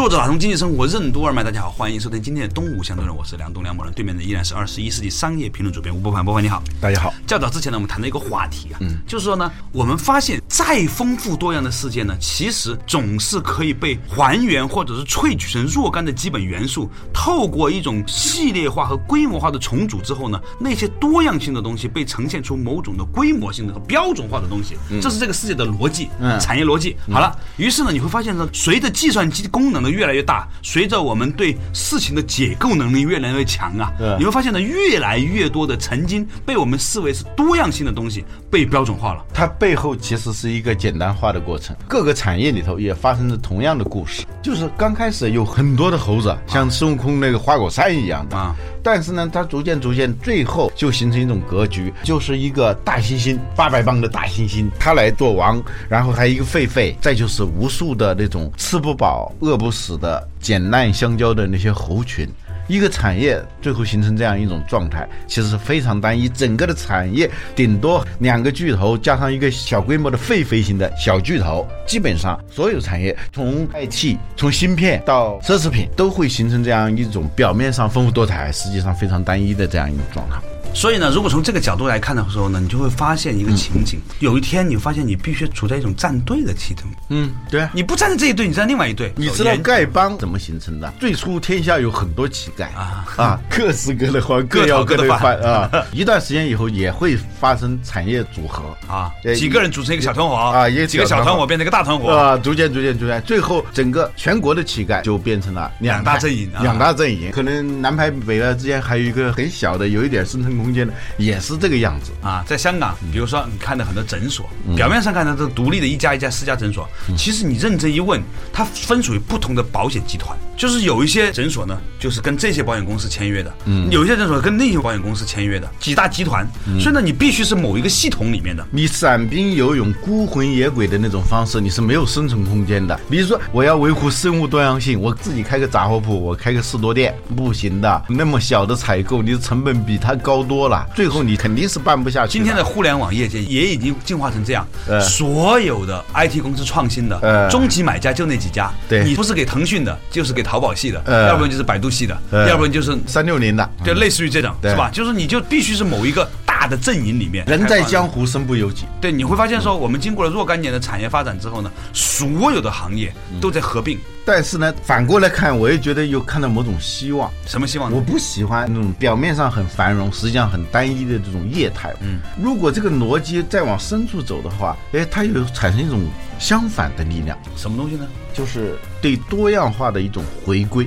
作者打通经济生活任督二脉，大家好，欢迎收听今天的东吴相对论，我是梁东梁某人，对面的依然是二十一世纪商业评论主编吴伯凡，伯凡你好，大家好。较早之前呢，我们谈了一个话题啊，嗯，就是说呢，我们发现再丰富多样的世界呢，其实总是可以被还原或者是萃取成若干的基本元素，透过一种系列化和规模化的重组之后呢，那些多样性的东西被呈现出某种的规模性的和标准化的东西，这是这个世界的逻辑，嗯，产业逻辑。好了，于是呢，你会发现呢，随着计算机功能的越来越大，随着我们对事情的解构能力越来越强啊，你会发现呢，越来越多的曾经被我们视为是多样性的东西被标准化了。它背后其实是一个简单化的过程，各个产业里头也发生着同样的故事。就是刚开始有很多的猴子，像孙悟空那个花果山一样的啊，但是呢，它逐渐逐渐，最后就形成一种格局，就是一个大猩猩，八百磅的大猩猩，它来做王，然后还有一个狒狒，再就是无数的那种吃不饱、饿不死的捡烂香蕉的那些猴群。一个产业最后形成这样一种状态，其实是非常单一。整个的产业顶多两个巨头加上一个小规模的狒狒型的小巨头，基本上所有产业从 IT、从芯片到奢侈品，都会形成这样一种表面上丰富多彩，实际上非常单一的这样一种状态。所以呢，如果从这个角度来看的时候呢，你就会发现一个情景：有一天你发现你必须处在一种站队的气氛。嗯，对啊，你不站在这一队，你站另外一队。你知道丐帮怎么形成的？最初天下有很多乞丐啊啊，各式各的欢，各要各的饭啊。一段时间以后也会发生产业组合啊，几个人组成一个小团伙啊，也几个小团伙变成一个大团伙啊，逐渐逐渐逐渐，最后整个全国的乞丐就变成了两大阵营，两大阵营。可能南派北派之间还有一个很小的，有一点生存空间的，也是这个样子啊。在香港，比如说你看到很多诊所，表面上看到都独立的一家一家私家诊所，其实你认真一问，它分属于不同的保险集团。就是有一些诊所呢，就是跟这些保险公司签约的，嗯，有一些诊所跟那些保险公司签约的，几大集团。所以呢，你必须是某一个系统里面的。你散兵游勇、孤魂野鬼的那种方式，你是没有生存空间的。比如说，我要维护生物多样性，我自己开个杂货铺，我开个士多店，不行的。那么小的采购，你的成本比它高多了，最后你肯定是办不下去。今天的互联网业界也已经进化成这样，所有的 IT 公司创新的终极买家就那几家，对。你不是给腾讯的，就是给淘宝系的，要不然就是百度系的，要不然就是三六零的，就类似于这种，是吧？就是你就必须是某一个大的阵营里面。人在江湖，身不由己。对，你会发现说，我们经过了若干年的产业发展之后呢，所有的行业都在合并。但是呢，反过来看，我也觉得有看到某种希望。什么希望？我不喜欢那种表面上很繁荣，实际上很单一的这种业态。嗯，如果这个逻辑再往深处走的话，哎，它有产生一种相反的力量。什么东西呢？就是对多样化的一种回归。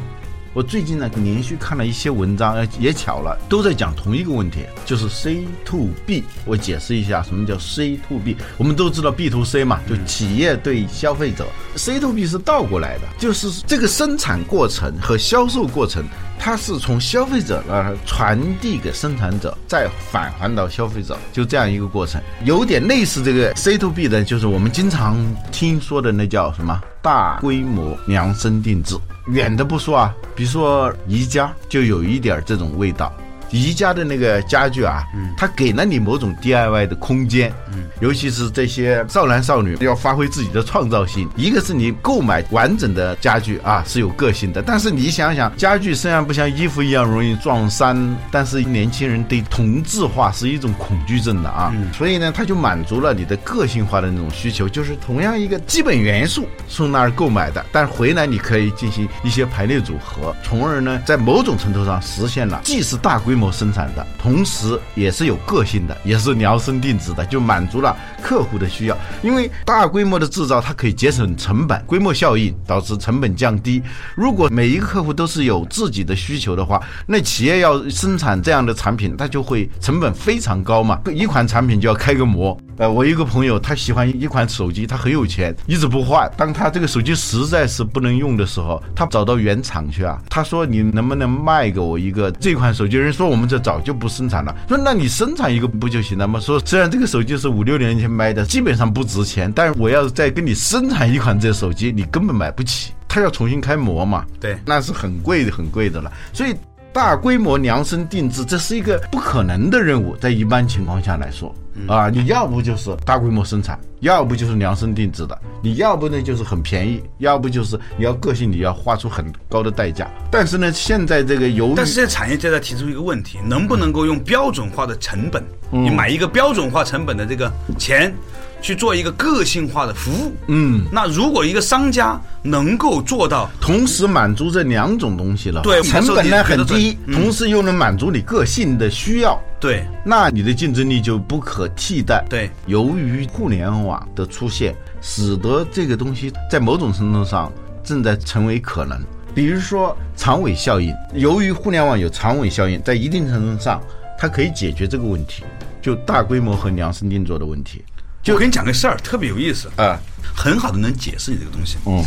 我最近呢，连续看了一些文章，也巧了，都在讲同一个问题，就是 C to B。我解释一下，什么叫 C to B？我们都知道 B to C 嘛，就企业对消费者。C to B 是倒过来的，就是这个生产过程和销售过程，它是从消费者那儿传递给生产者，再返还到消费者，就这样一个过程，有点类似这个 C to B 的，就是我们经常听说的那叫什么大规模量身定制。远的不说啊，比如说宜家就有一点这种味道。宜家的那个家具啊，它给了你某种 DIY 的空间，尤其是这些少男少女要发挥自己的创造性。一个是你购买完整的家具啊是有个性的，但是你想想，家具虽然不像衣服一样容易撞衫，但是年轻人对同质化是一种恐惧症的啊，所以呢，它就满足了你的个性化的那种需求，就是同样一个基本元素从那儿购买的，但回来你可以进行一些排列组合，从而呢，在某种程度上实现了既是大规模。生产的同时，也是有个性的，也是量身定制的，就满足了客户的需要。因为大规模的制造，它可以节省成本，规模效应导致成本降低。如果每一个客户都是有自己的需求的话，那企业要生产这样的产品，它就会成本非常高嘛。一款产品就要开个模。呃，我一个朋友，他喜欢一款手机，他很有钱，一直不换。当他这个手机实在是不能用的时候，他找到原厂去啊，他说：“你能不能卖给我一个这款手机？”人说：“我们这早就不生产了。”说：“那你生产一个不就行了吗？”说：“虽然这个手机是五六年前买的，基本上不值钱，但是我要再跟你生产一款这手机，你根本买不起。他要重新开模嘛，对那是很贵的很贵的了。所以大规模量身定制，这是一个不可能的任务，在一般情况下来说，啊，你要不就是大规模生产，要不就是量身定制的，你要不呢就是很便宜，要不就是你要个性，你要花出很高的代价。但是呢，现在这个由于但是现在产业界在提出一个问题，能不能够用标准化的成本，你买一个标准化成本的这个钱，去做一个个性化的服务？嗯，那如果一个商家能够做到，同时满足这两种东西了，对成本呢很低，嗯同时又能满足你个性的需要。对那你的竞争力就不可替代。对，由于互联网的出现，使得这个东西在某种程度上正在成为可能。比如说长尾效应，由于互联网有长尾效应，在一定程度上，它可以解决这个问题，就大规模和量身定做的问题。就我跟你讲个事儿，特别有意思，啊，很好的能解释你这个东西。嗯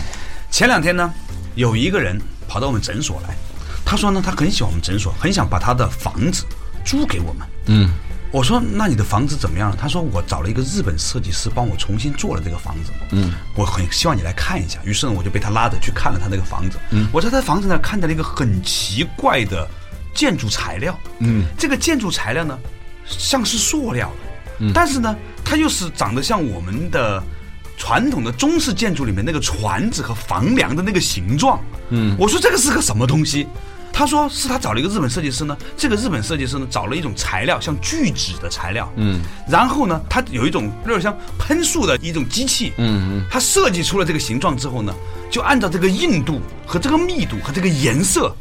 前两天呢，有一个人跑到我们诊所来，他说呢，他很喜欢我们诊所，很想把他的房子租给我们。嗯我说：“那你的房子怎么样了？”他说：“我找了一个日本设计师帮我重新做了这个房子。嗯，我很希望你来看一下。”于是呢，我就被他拉着去看了他那个房子。嗯，我在他房子那看到了一个很奇怪的建筑材料。嗯，这个建筑材料呢，像是塑料的，嗯，但是呢，它又是长得像我们的传统的中式建筑里面那个船子和房梁的那个形状。嗯，我说这个是个什么东西？他说是他找了一个日本设计师呢，这个日本设计师呢找了一种材料，像聚酯的材料，嗯，然后呢，他有一种有点像喷塑的一种机器，嗯嗯，他设计出了这个形状之后呢，就按照这个硬度和这个密度和这个颜色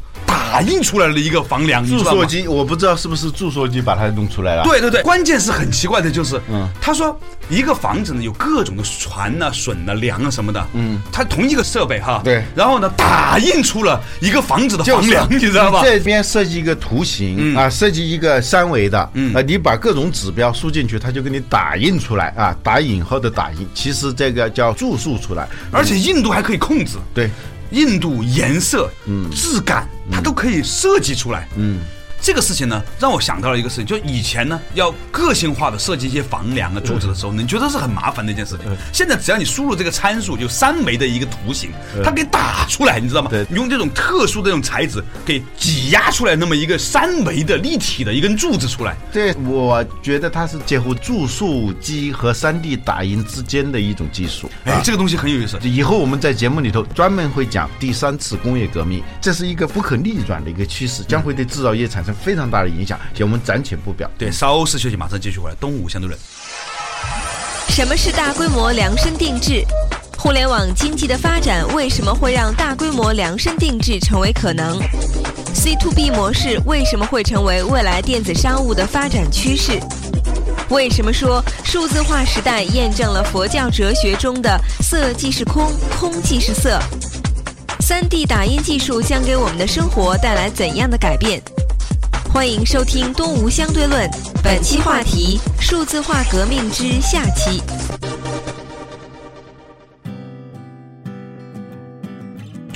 打印出来了一个房梁，你注塑机，我不知道是不是注塑机把它弄出来了。，对对对，关键是很奇怪的，就是，嗯，他说一个房子呢有各种的船呐、榫呐、梁啊什么的，嗯，它同一个设备哈，对。然后呢打印出了一个房子的就是房梁，你知道吧？这边设计一个图形、嗯。啊，设计一个三维的，嗯。啊，你把各种指标输进去，它就给你打印出来啊，打引号的打印，其实这个叫注塑出来。而且硬度还可以控制，对，硬度、颜色、嗯、质感，它都可以设计出来，嗯。这个事情呢，让我想到了一个事情，就以前呢，要个性化的设计一些房梁啊、柱子的时候，你觉得是很麻烦的一件事情。现在只要你输入这个参数，就三维的一个图形，它给打出来，你知道吗对？用这种特殊的这种材质给挤压出来那么一个三维的立体的一根柱子出来。对我觉得它是介乎注塑机和 3D 打印之间的一种技术。哎，这个东西很有意思。以后我们在节目里头专门会讲第三次工业革命，这是一个不可逆转的一个趋势，将会对制造业产生非常大的影响，且我们暂且不表。对，稍事休息，马上继续回来。东吴相对论。什么是大规模量身定制？互联网经济的发展为什么会让大规模量身定制成为可能？C to B 模式为什么会成为未来电子商务的发展趋势？为什么说数字化时代验证了佛教哲学中的“色即是空，空即是色”？三 D 打印技术将给我们的生活带来怎样的改变？欢迎收听《东吴相对论》，本期话题：数字化革命之下期。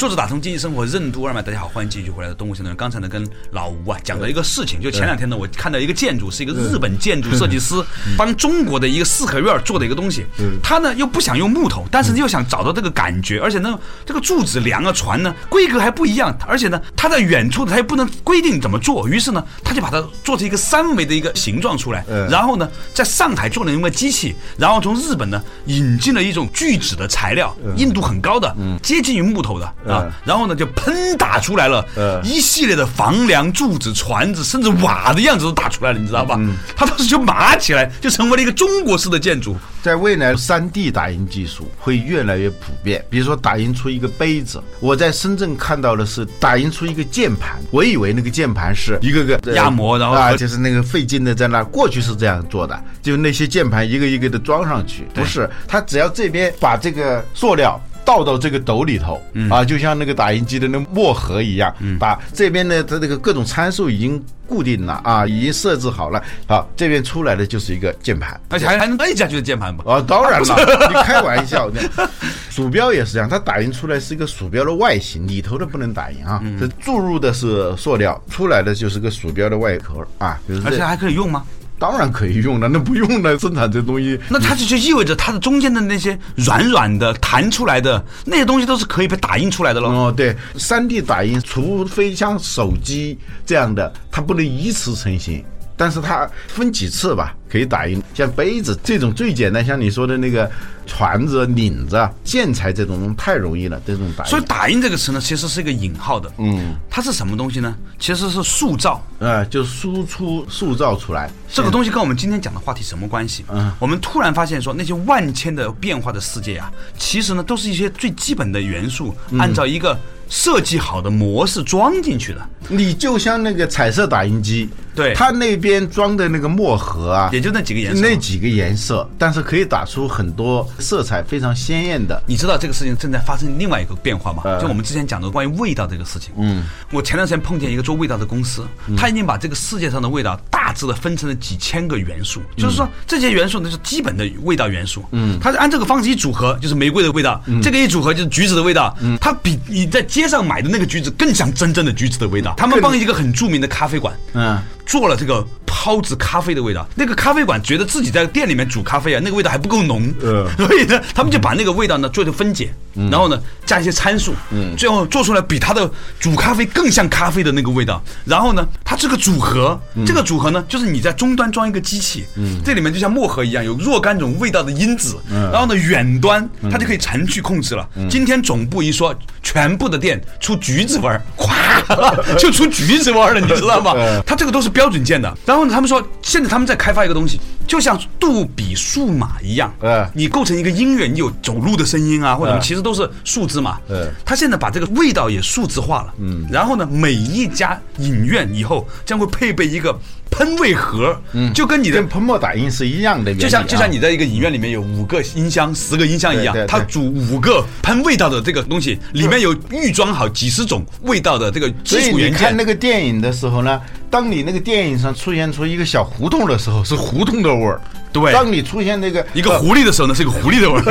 作者打通经济生活任督二脉，大家好，欢迎继续回来的东吴相对论。刚才呢，跟老吴啊讲了一个事情，就前两天呢，我看到一个建筑，是一个日本建筑设计师帮中国的一个四合院做的一个东西。他呢又不想用木头，但是又想找到这个感觉，而且呢，这个柱子、梁啊、船呢规格还不一样，而且呢，他在远处他又不能规定怎么做，于是呢，他就把它做成一个三维的一个形状出来，嗯然后呢，在上海做了一个机器，然后从日本呢引进了一种聚酯的材料，硬度很高的，接近于木头的啊嗯，然后呢就喷打出来了嗯一系列的房梁、柱子、船子，甚至瓦的样子都打出来了，你知道吧？他当时就麻起来，就成为了一个中国式的建筑。在未来三 D 打印技术会越来越普遍。比如说，打印出一个杯子，我在深圳看到的是打印出一个键盘，我以为那个键盘是一个个呃压模然后啊，就是那个费劲的在那。过去是这样做的，就那些键盘一个一个的装上去，不是，它只要这边把这个塑料倒到这个斗里头，啊，就像那个打印机的那墨盒一样，把这边的它这个各种参数已经固定了啊，已经设置好了，好，这边出来的就是一个键盘。而且还还能摁下去的键盘吧？啊，当然了，你开玩笑，那鼠标也是这样，它打印出来是一个鼠标的外形，里头的不能打印啊，这注入的是塑料，出来的就是个鼠标的外壳啊，就是而且还可以用吗？当然可以用了，那不用了，生产这东西，那它就就意味着它的中间的那些软软的弹出来的那些东西都是可以被打印出来的了。哦，对，三 D 打印，除非像手机这样的，它不能一次成型，但是它分几次吧，可以打印。像杯子这种最简单，像你说的那个船子、领子、啊建材这种太容易了，这种打印。所以“打印”这个词呢，其实是一个引号的。嗯，它是什么东西呢？其实是塑造。呃，就输出塑造出来这个东西跟我们今天讲的话题什么关系？嗯，我们突然发现说，那些万千的变化的世界啊，其实呢都是一些最基本的元素，按照一个设计好的模式装进去的。你就像那个彩色打印机，对它那边装的那个墨盒啊，也就那几个颜色那几个颜色，但是可以打出很多色彩非常鲜艳的。你知道这个事情正在发生另外一个变化吗？呃就我们之前讲的关于味道这个事情。嗯，我前段时间碰见一个做味道的公司，他已经把这个世界上的味道大致的分成了几千个元素，就是说这些元素呢是基本的味道元素。嗯，它是按这个方式一组合，就是玫瑰的味道；这个一组合就是橘子的味道。嗯，它比你在街上买的那个橘子更像真正的橘子的味道。他们帮一个很著名的咖啡馆，嗯，做了这个泡制咖啡的味道。那个咖啡馆觉得自己在店里面煮咖啡啊，那个味道还不够浓，嗯所以呢，他们就把那个味道呢做成分解，然后呢加一些参数，嗯，最后做出来比它的煮咖啡更像咖啡的那个味道。然后呢，它这个组合，这个组合呢，就是你在终端装一个机器，嗯，这里面就像墨盒一样，有若干种味道的因子，然后呢，远端它就可以程序控制了。今天总部一说，全部的店出橘子味儿，咵 就出橘子味儿了，你知道吗？它这个都是标准件的。然后呢，他们说现在他们在开发一个东西，就像杜比数码一样，嗯你构成一个音乐，你有走路的声音啊，或者什么，嗯其实都是数字嘛。嗯他现在把这个味道也数字化了。嗯，然后呢，每一家影院以后将会配备一个喷味盒，嗯，就跟你的跟喷墨打印是一样的啊，就像就像你在一个影院里面有五个音箱、十个音箱一样对对，对它组五个喷味道的这个东西，里面有预装好几十种味道的这个基础元件看那。个电影的时候呢，当你那个电影上出现出一个小胡同的时候，是胡同的味儿。对。当你出现那个一个狐狸的时候呢，是一个狐狸的味儿；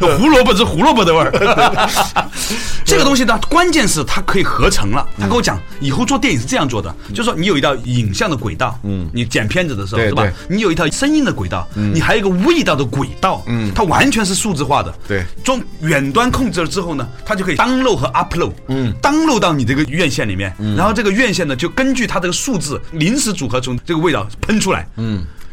胡萝卜是胡萝卜的味儿。这个东西呢，关键是它可以合成了。他跟我讲，以后做电影是这样做的，就是说你有一道影像的轨道，嗯，你剪片子的时候是吧？你有一条声音的轨道，你还有一个味道的轨道，嗯，它完全是数字化的。对。从远端控制了之后呢，它就可以 download 和 upload，嗯，download 到你这个院线里面，然后这个院线呢就根据它这个数字临时组合从这个味道喷出来，嗯，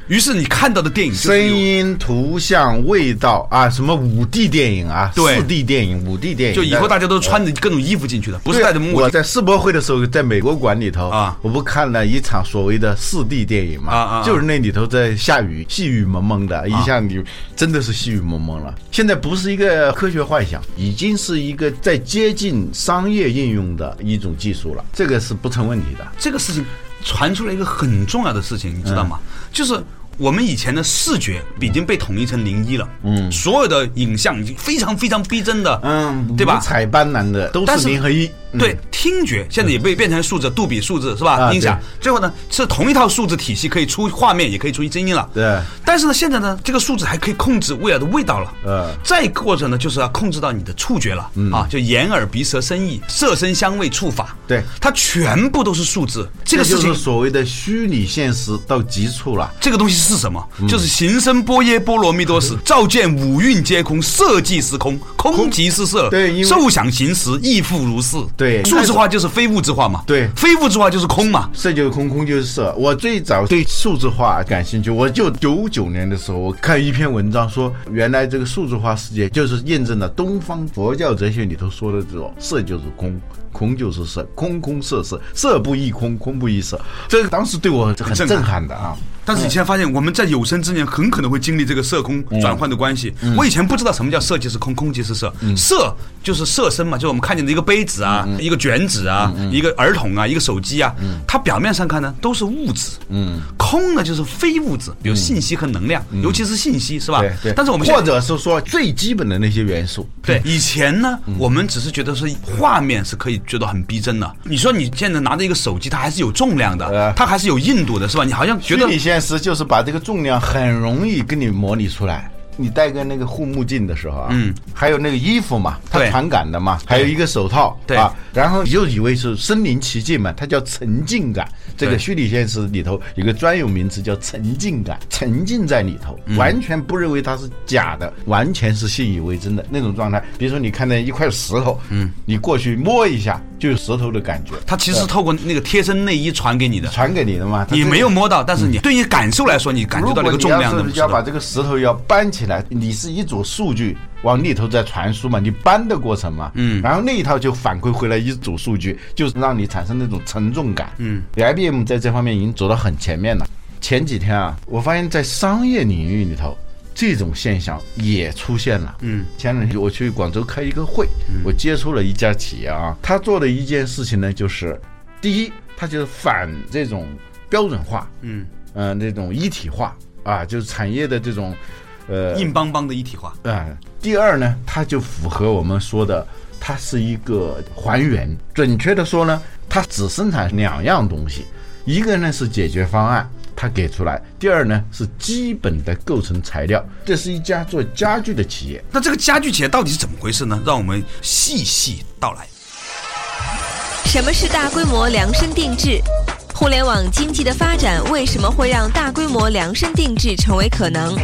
于是你看到的电影声音、图像、味道啊，什么五 D 电影啊，四 D 电影、五 D 电影，就以后大家都穿着各种衣服进去的，不是对戴着墨镜。我在世博会的时候，在美国馆里头啊我不看了一场所谓的四 D 电影嘛，啊啊啊就是那里头在下雨，细雨蒙蒙的，一下你真的是细雨蒙蒙了。现在不是一个科学幻想，已经是一个在接近商业应用的一种技术了，这个是不成问题的。这个事情传出来一个很重要的事情，你知道吗？就是。我们以前的视觉已经被统一成零一了，嗯，所有的影像已经非常非常逼真的，嗯，对吧五彩斑斓的都是是零和一，嗯对，听觉现在也被变成数字，杜比数字是吧？啊音响最后呢是同一套数字体系，可以出画面，也可以出声音了。对但是呢，现在呢，这个数字还可以控制味道的味道了。呃再或者呢，就是要控制到你的触觉了、嗯啊，就眼耳鼻舌身意、色声香味触法。对它全部都是数字。这个事情就是所谓的虚拟现实到极处了。这个东西是什么？嗯就是行深般若波罗蜜多时，照见五蕴皆空，色即是空，空即是色。对受想行识亦复如是。对数字化就是非物质化嘛。对非物质化就是空嘛。色就是空，空就是色。我最早对数字化感兴趣，我就九九年的时候，我看一篇文章说，原来这个数字化世界就是验证了东方佛教哲学里头说的这种色就是空。空就是色，空空色色，色不异空，空不异色。这个当时对我很震撼震撼的啊！但是你现在发现，我们在有生之年很可能会经历这个色空转换的关系。我以前不知道什么叫色即是空，空即是色。色就是色身嘛，就是我们看见的一个杯子啊，一个卷纸啊，一个儿童啊，一个手机啊，它表面上看呢都是物质。嗯，空呢就是非物质，比如信息和能量，尤其是信息，是吧？对对。但是我们或者是说最基本的那些元素，对，以前呢，我们只是觉得是画面是可以觉得很逼真的。你说你现在拿着一个手机，它还是有重量的呃，它还是有硬度的，是吧？你好像觉得现实就是把这个重量很容易给你模拟出来。你戴个那个护目镜的时候啊，嗯，还有那个衣服嘛，它传感的嘛，还有一个手套，对啊，然后你就以为是身临其境嘛，它叫沉浸感。这个虚拟现实里头有个专有名词叫沉浸感，沉浸在里头，嗯完全不认为它是假的，完全是信以为真的那种状态。比如说你看到一块石头，嗯，你过去摸一下，就有石头的感觉，它其实透过那个贴身内衣传给你的，传给你的嘛。你没有摸到，但是你对你感受来说，你感觉到那个重量的如果你要是要把这个石头要搬起来，你是一组数据往里头在传输嘛，你搬的过程嘛，嗯，然后那一套就反馈回来一组数据，就是让你产生那种沉重感，嗯，IBM 在这方面已经走到很前面了。前几天啊，我发现在商业领域里头。这种现象也出现了。嗯，前两天我去广州开一个会，我接触了一家企业啊，他做的一件事情呢，就是第一，他就是反这种标准化，嗯，呃，那种一体化啊，就是产业的这种，呃，硬邦邦的一体化。啊。第二呢，它就符合我们说的，它是一个还原。准确的说呢，它只生产两样东西，一个呢是解决方案，它给出来；第二呢是基本的构成材料。这是一家做家具的企业，那这个家具企业到底是怎么回事呢？让我们细细道来。什么是大规模量身定制？互联网经济的发展为什么会让大规模量身定制成为可能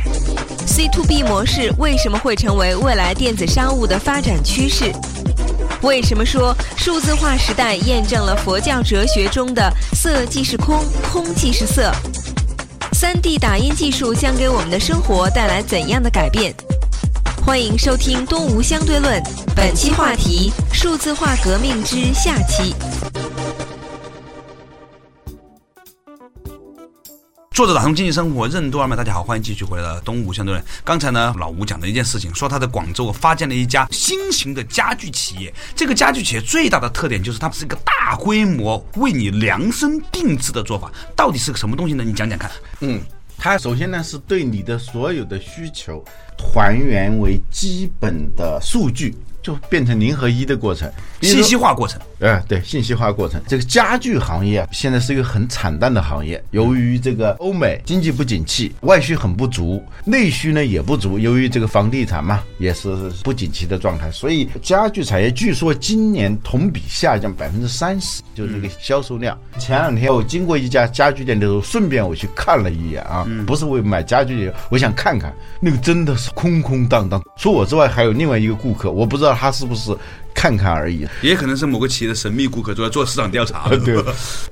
？C to B 模式为什么会成为未来电子商务的发展趋势？为什么说数字化时代验证了佛教哲学中的“色即是空，空即是色”？三 D 打印技术将给我们的生活带来怎样的改变？欢迎收听《东吴相对论》，本期话题：数字化革命之下期。作者打通经济生活任督二脉，大家好，欢迎继续回来的东吴相对论。刚才呢，老吴讲了一件事情，说他在广州发现了一家新型的家具企业。这个家具企业最大的特点就是它是一个大规模为你量身定制的做法，到底是个什么东西呢？你讲讲看。嗯，它首先呢是对你的所有的需求还原为基本的数据，就变成零和一的过程，信息化过程，哎，对，信息化过程。这个家具行业啊现在是一个很惨淡的行业，由于这个欧美经济不景气，外需很不足，内需呢也不足，由于这个房地产嘛也是不景气的状态，所以家具产业据说今年同比下降百分之三十，就是这个销售量。前两天我经过一家家具店的时候，顺便我去看了一眼啊，不是为买家具，我想看看那个真的是空空荡荡。除我之外，还有另外一个顾客，我不知道他是不是看看而已。也可能是某个企业的神秘顾客，主要做市场调查。对，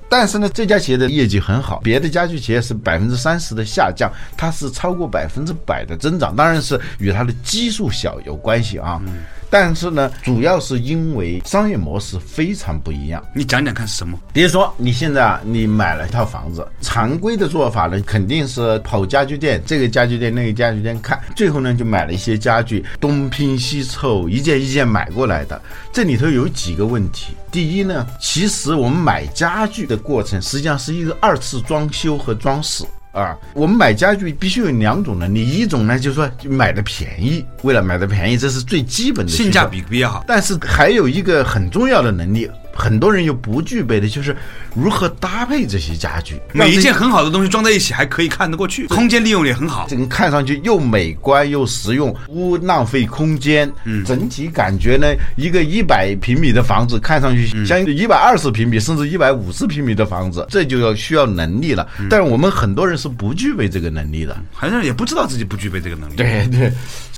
但是呢，这家企业的业绩很好，别的家具企业是百分之三十的下降，它是超过百分之百的增长，当然是与它的基数小有关系啊。但是呢，主要是因为商业模式非常不一样。你讲讲看是什么？比如说，你现在啊，你买了一套房子，常规的做法呢，肯定是跑家具店，这个家具店那个家具店看，最后呢就买了一些家具，东拼西凑，一件一件买过来的。这里头有几个问题。第一呢，其实我们买家具的过程实际上是一个二次装修和装饰。啊，我们买家具必须有两种能力，一种呢就是说买的便宜，为了买的便宜，这是最基本的性价比比较好。但是还有一个很重要的能力，很多人又不具备的，就是如何搭配这些家具，每一件很好的东西装在一起还可以看得过去，空间利用也很好。这个看上去又美观又实用，不浪费空间。嗯，整体感觉呢，一个一百平米的房子看上去像一百二十平米甚至一百五十平米的房子，这就要需要能力了。但是我们很多人是不具备这个能力的。好像也不知道自己不具备这个能力。对对，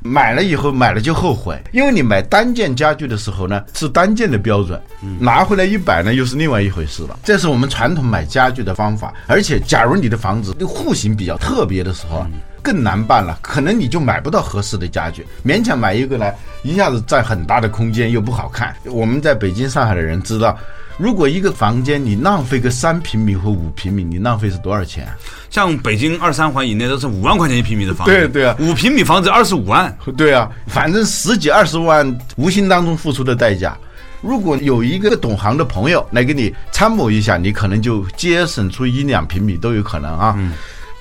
买了以后买了就后悔，因为你买单件家具的时候呢是单件的标准，拿回来一摆呢又是另外一回事了。这是我们传统买家具的方法，而且假如你的房子户型比较特别的时候啊。更难办了，可能你就买不到合适的家具，勉强买一个来，一下子占很大的空间又不好看。我们在北京、上海的人知道，如果一个房间你浪费个三平米或五平米，你浪费是多少钱？像北京二三环以内都是五万块钱一平米的房子，对对啊五平米房子二十五万，对啊，反正十几二十万无形当中付出的代价。如果有一个懂行的朋友来给你参谋一下，你可能就节省出一两平米都有可能啊。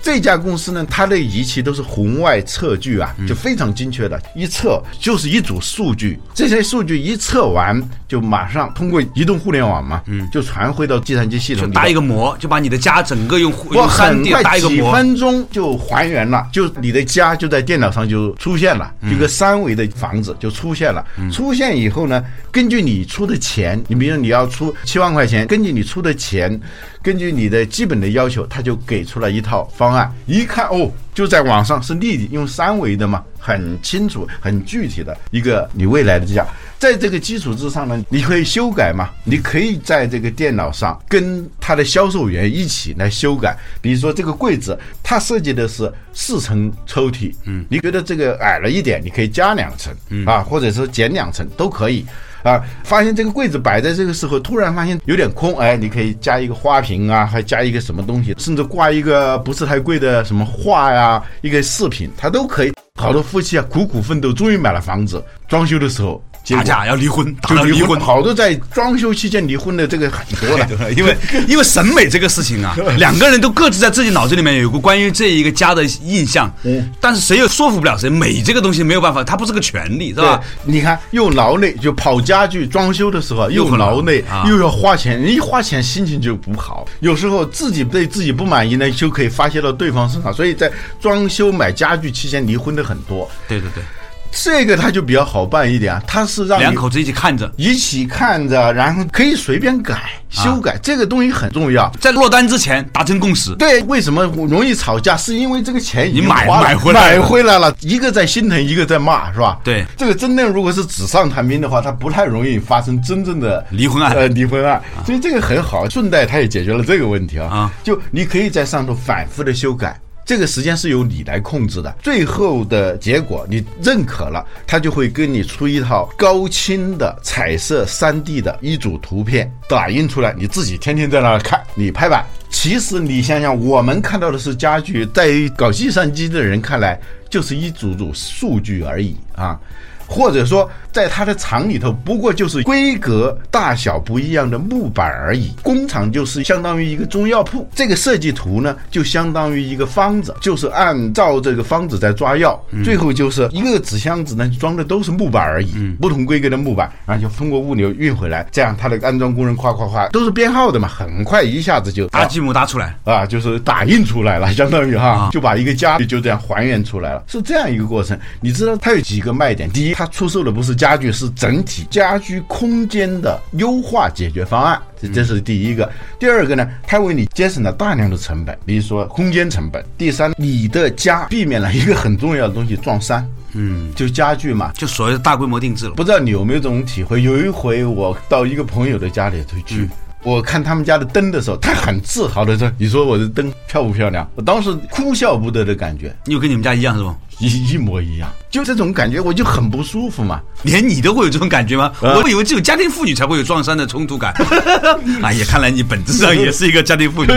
这家公司呢，它的仪器都是红外测距啊，就非常精确的，一测就是一组数据。这些数据一测完，就马上通过移动互联网嘛，嗯，就传回到计算机系统里。就搭一个模，就把你的家整个用我用三很 D 搭快几一个模，分钟就还原了，就你的家就在电脑上就出现了，一个三维的房子就出现了。出现以后呢，根据你出的钱，你比如你要出七万块钱，根据你出的钱，根据你的基本的要求，他就给出了一套方一看哦，就在网上是立体用三维的嘛，很清楚、很具体的一个你未来的价。在这个基础之上呢，你可以修改嘛？你可以在这个电脑上跟他的销售员一起来修改。比如说这个柜子，它设计的是四层抽屉，嗯，你觉得这个矮了一点，你可以加两层，啊，或者是减两层都可以。啊，发现这个柜子摆在这个时候，突然发现有点空，哎，你可以加一个花瓶啊，还加一个什么东西，甚至挂一个不是太贵的什么画呀，一个饰品，它都可以。好多夫妻啊，苦苦奋斗，终于买了房子，装修的时候。结打架要离婚，打到离婚。好多在装修期间离婚的这个 很多了，因为 因为审美这个事情啊，两个人都各自在自己脑子里面有个关于这一个家的印象，嗯但是谁又说服不了谁。美这个东西没有办法，它不是个权利，是对吧？，你看又劳累，就跑家具装修的时候又劳劳累啊，又要花钱，一花钱心情就不好。有时候自己对自己不满意呢，就可以发泄到对方身上。所以在装修买家具期间离婚的很多，对对对，这个他就比较好办一点啊，他是让两口子一起看着，一起看着，然后可以随便改修改，这个东西很重要。在落单之前达成共识。对，为什么容易吵架？是因为这个钱已经你买买回来了买回来了，一个在心疼，一个在骂，是吧？对这个真的如果是纸上谈兵的话，它不太容易发生真正的离婚案呃，离婚案，所以这个很好，顺带它也解决了这个问题啊。啊就你可以在上头反复的修改。这个时间是由你来控制的，最后的结果你认可了，他就会给你出一套高清的彩色三 D 的一组图片打印出来，你自己天天在那儿看，你拍板。其实你想想，我们看到的是家具，在搞计算机的人看来，就是一组组数据而已啊。或者说，在他的厂里头，不过就是规格大小不一样的木板而已。工厂就是相当于一个中药铺，这个设计图呢，就相当于一个方子，就是按照这个方子在抓药。最后就是一个纸箱子呢，装的都是木板而已，嗯不同规格的木板，然后就通过物流运回来，这样它的安装工人夸夸夸都是编号的嘛，很快一下子就搭积木搭出来，啊，就是打印出来了，相当于哈啊，就把一个家就这样还原出来了，是这样一个过程。你知道它有几个卖点？第一，它出售的不是家具，是整体家居空间的优化解决方案，这这是第一个。第二个呢，它为你节省了大量的成本，比如说空间成本。第三，你的家避免了一个很重要的东西撞衫，嗯，就家具嘛，就所谓的大规模定制了。不知道你有没有这种体会？有一回我到一个朋友的家里头去。我看他们家的灯的时候，他很自豪的说：“你说我的灯漂不漂亮？”我当时哭笑不得的感觉，你有跟你们家一样是吧？一一模一样，就这种感觉我就很不舒服嘛。连你都会有这种感觉吗？我以为只有家庭妇女才会有撞衫的冲突感。哎呀，看来你本质上也是一个家庭妇女。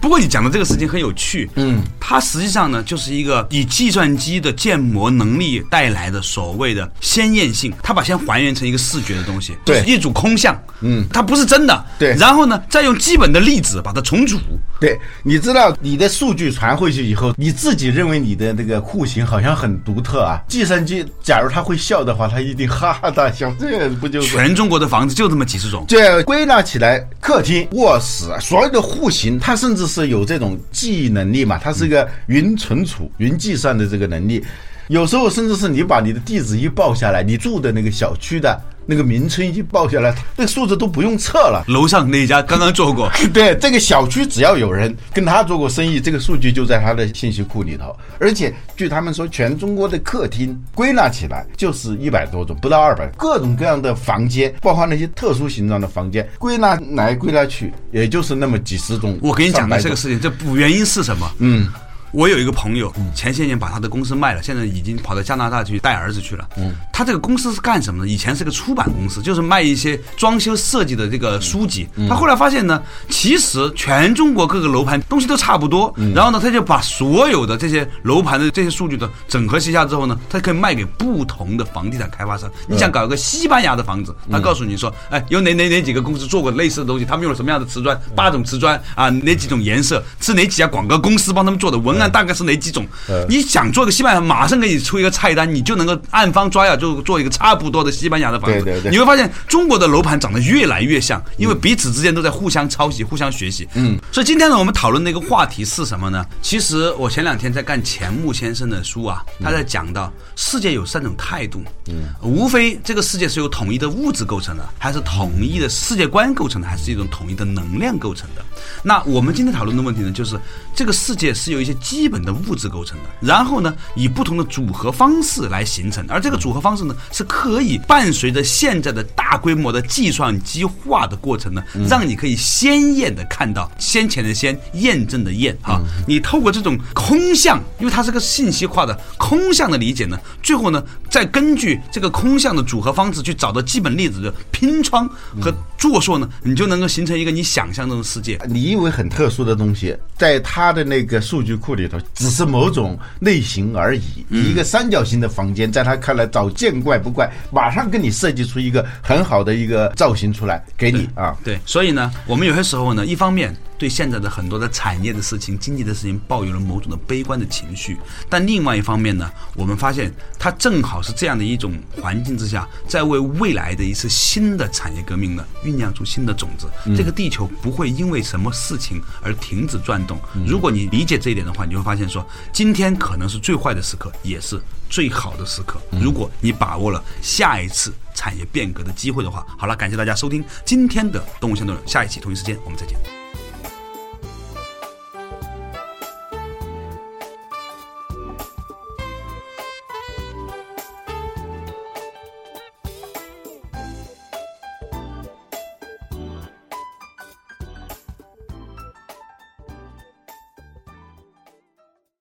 不过你讲的这个事情很有趣，嗯，它实际上呢就是一个以计算机的建模能力带来的所谓的鲜艳性，它把先还原成一个视觉的东西，对。就是一组空像，嗯，它不是真的，对。然后呢再用基本的粒子把它重组，对，你知道你的数据传回去以后，你自己认为你的那个户型好像很独特啊。计算机假如它会笑的话，它一定哈哈大笑，这不就 是全中国的房子就这么几十种。这归纳起来，客厅、卧室所有的户型，它甚至是有这种记忆能力嘛，它是一个云存储、云计算的这个能力。有时候甚至是你把你的地址一报下来，你住的那个小区的那个名称一报下来，那个数字都不用测了。楼上那一家刚刚做过，对，这个小区只要有人跟他做过生意，这个数据就在他的信息库里头。而且据他们说，全中国的客厅归纳起来就是一百多种，不到二百，各种各样的房间，包括那些特殊形状的房间，归纳来归纳去，也就是那么几十种。我跟你讲的这个事情，这不原因是什么？嗯，我有一个朋友，前些年把他的公司卖了，现在已经跑到加拿大去带儿子去了。嗯，他这个公司是干什么的？以前是个出版公司，就是卖一些装修设计的这个书籍。他后来发现呢，其实全中国各个楼盘东西都差不多。然后呢，他就把所有的这些楼盘的这些数据的整合齐下之后呢，他可以卖给不同的房地产开发商。你想搞一个西班牙的房子，他告诉你说，哎，有哪哪哪几个公司做过类似的东西，他们用了什么样的瓷砖？八种瓷砖啊，哪几种颜色？是哪几家广告公司帮他们做的？文案大概是哪几种？你想做个西班牙，马上给你出一个菜单，你就能够按方抓药，就做一个差不多的西班牙的房子。你会发现中国的楼盘长得越来越像，因为彼此之间都在互相抄袭、互相学习。嗯，所以今天呢，我们讨论的一个话题是什么呢？其实我前两天在看钱穆先生的书啊，他在讲到世界有三种态度。嗯，无非这个世界是由统一的物质构成的，还是统一的世界观构成的，还是一种统一的能量构成的？那我们今天讨论的问题呢，就是这个世界是由一些基本的物质构成的，然后呢，以不同的组合方式来形成，而这个组合方式呢，是可以伴随着现在的大规模的计算机化的过程呢，让你可以鲜艳的看到先前的先验证的验啊，你透过这种空相，因为它是个信息化的空相的理解呢，最后呢，再根据这个空相的组合方式去找到基本粒子的拼窗和做硕呢，你就能够形成一个你想象中的世界。你以为很特殊的东西，在它的那个数据库里头，只是某种类型而已。一个三角形的房间，在他看来早见怪不怪，马上给你设计出一个很好的一个造型出来给你啊。对，所以呢，我们有些时候呢，一方面对现在的很多的产业的事情、经济的事情抱有了某种的悲观的情绪，但另外一方面呢，我们发现它正好是这样的一种环境之下，在为未来的一次新的产业革命呢酝酿出新的种子。这个地球不会因为什么事情而停止转动。如果你理解这一点的话，你会发现说，今天可能是最坏的时刻，也是最好的时刻。如果你把握了下一次产业变革的机会的话，好了，感谢大家收听今天的动物相对论，下一期同一时间我们再见。